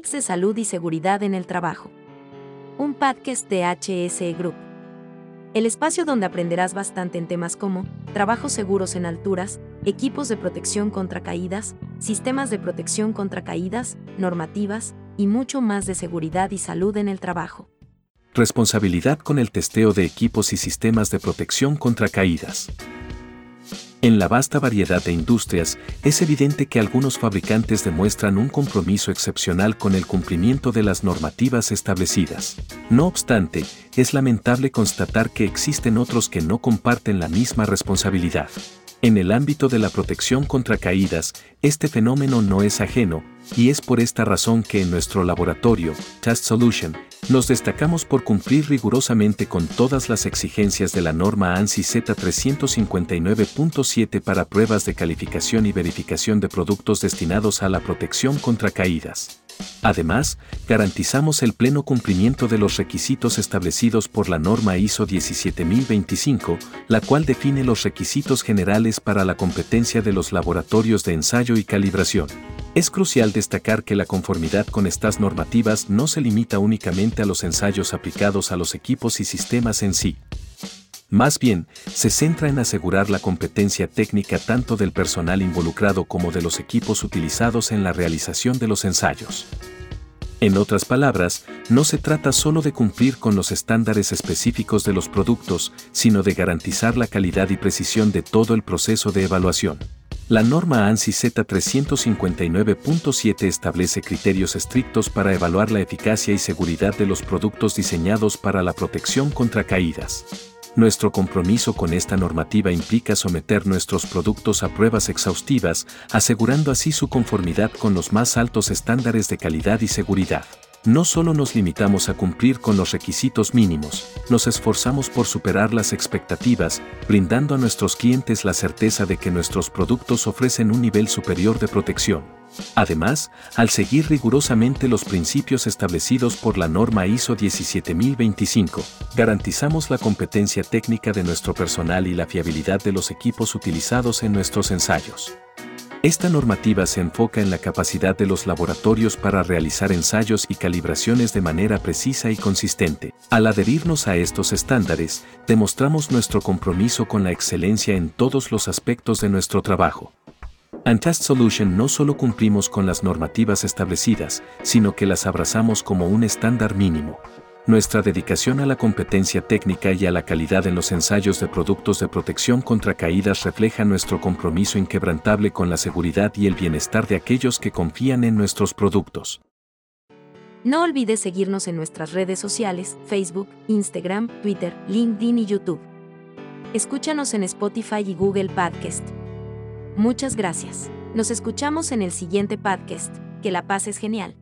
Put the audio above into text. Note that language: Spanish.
Tips de salud y seguridad en el trabajo. Un podcast de HSE Group. El espacio donde aprenderás bastante en temas como trabajos seguros en alturas, equipos de protección contra caídas, sistemas de protección contra caídas, normativas y mucho más de seguridad y salud en el trabajo. Responsabilidad con el testeo de equipos y sistemas de protección contra caídas. En la vasta variedad de industrias, es evidente que algunos fabricantes demuestran un compromiso excepcional con el cumplimiento de las normativas establecidas. No obstante, es lamentable constatar que existen otros que no comparten la misma responsabilidad. En el ámbito de la protección contra caídas, este fenómeno no es ajeno, y es por esta razón que en nuestro laboratorio, Test Solution, nos destacamos por cumplir rigurosamente con todas las exigencias de la norma ANSI Z359.7 para pruebas de calificación y verificación de productos destinados a la protección contra caídas. Además, garantizamos el pleno cumplimiento de los requisitos establecidos por la norma ISO 17025, la cual define los requisitos generales para la competencia de los laboratorios de ensayo y calibración. Es crucial destacar que la conformidad con estas normativas no se limita únicamente a los ensayos aplicados a los equipos y sistemas en sí. Más bien, se centra en asegurar la competencia técnica tanto del personal involucrado como de los equipos utilizados en la realización de los ensayos. En otras palabras, no se trata solo de cumplir con los estándares específicos de los productos, sino de garantizar la calidad y precisión de todo el proceso de evaluación. La norma ANSI Z359.7 establece criterios estrictos para evaluar la eficacia y seguridad de los productos diseñados para la protección contra caídas. Nuestro compromiso con esta normativa implica someter nuestros productos a pruebas exhaustivas, asegurando así su conformidad con los más altos estándares de calidad y seguridad no solo nos limitamos a cumplir con los requisitos mínimos, nos esforzamos por superar las expectativas, brindando a nuestros clientes la certeza de que nuestros productos ofrecen un nivel superior de protección. Además, al seguir rigurosamente los principios establecidos por la norma ISO 17025, garantizamos la competencia técnica de nuestro personal y la fiabilidad de los equipos utilizados en nuestros ensayos. Esta normativa se enfoca en la capacidad de los laboratorios para realizar ensayos y calibraciones de manera precisa y consistente. Al adherirnos a estos estándares, demostramos nuestro compromiso con la excelencia en todos los aspectos de nuestro trabajo. En Test Solution no solo cumplimos con las normativas establecidas, sino que las abrazamos como un estándar mínimo. Nuestra dedicación a la competencia técnica y a la calidad en los ensayos de productos de protección contra caídas refleja nuestro compromiso inquebrantable con la seguridad y el bienestar de aquellos que confían en nuestros productos. No olvides seguirnos en nuestras redes sociales, Facebook, Instagram, Twitter, LinkedIn y YouTube. Escúchanos en Spotify y Google Podcast. Muchas gracias. Nos escuchamos en el siguiente podcast. Que la paz es genial.